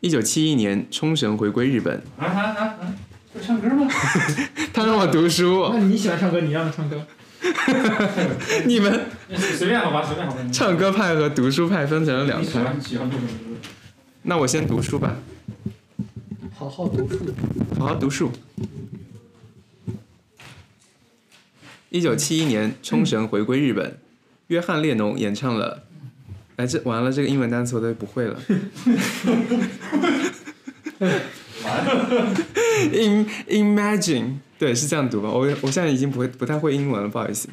一九七一年，冲绳回归日本。啊啊啊啊！不唱歌吗？他让我读书，那你喜欢唱歌，你让他唱歌。你们随便好吧，随便好吧。唱歌派和读书派分成了两派。你喜欢喜欢做什么？那我先读书吧，好好读书。好好读书。一九七一年，冲绳回归日本，约翰列侬演唱了。哎，这完了，这个英文单词我都不会了。In imagine，对，是这样读吧？我我现在已经不会不太会英文了，不好意思。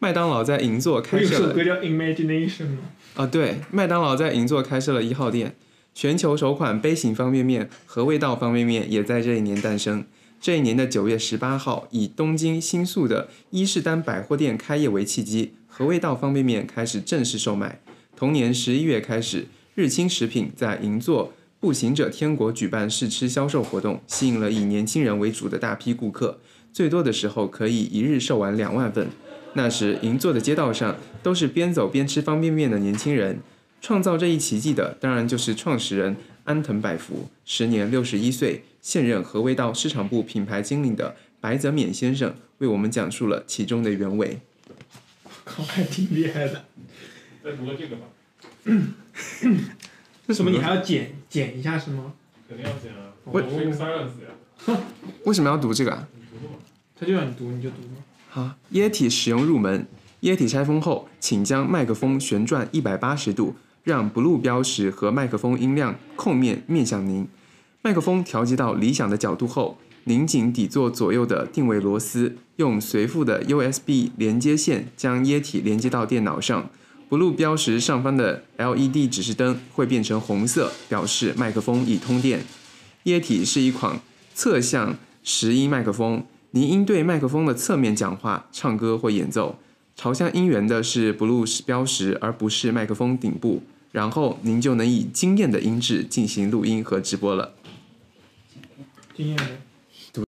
麦当劳在银座开设了有首歌叫《Imagination》吗？啊，对，麦当劳在银座开设了一号店，全球首款杯型方便面和味道方便面也在这一年诞生。这一年的九月十八号，以东京新宿的伊势丹百货店开业为契机，和味道方便面开始正式售卖。同年十一月开始，日清食品在银座步行者天国举办试吃销售活动，吸引了以年轻人为主的大批顾客，最多的时候可以一日售完两万份。那时，银座的街道上都是边走边吃方便面的年轻人。创造这一奇迹的，当然就是创始人安藤百福，时年六十一岁，现任和味道市场部品牌经理的白泽勉先生，为我们讲述了其中的原委。我靠，还挺厉害的。再读个这个吧，这什么？你还要剪剪一下是吗？肯定要剪啊。我我 fake silence 呀。为什么要读这个啊？你读吧。他就让你读，你就读吗？好，液体使用入门。液体拆封后，请将麦克风旋转一百八十度，让 Blue 标识和麦克风音量控面面向您。麦克风调节到理想的角度后，拧紧底座左右的定位螺丝，用随附的 USB 连接线将液体连接到电脑上。Blue 标识上方的 LED 指示灯会变成红色，表示麦克风已通电。液体是一款侧向拾音麦克风，您应对麦克风的侧面讲话、唱歌或演奏。朝向音源的是 Blue 标识，而不是麦克风顶部。然后您就能以惊艳的音质进行录音和直播了。经验。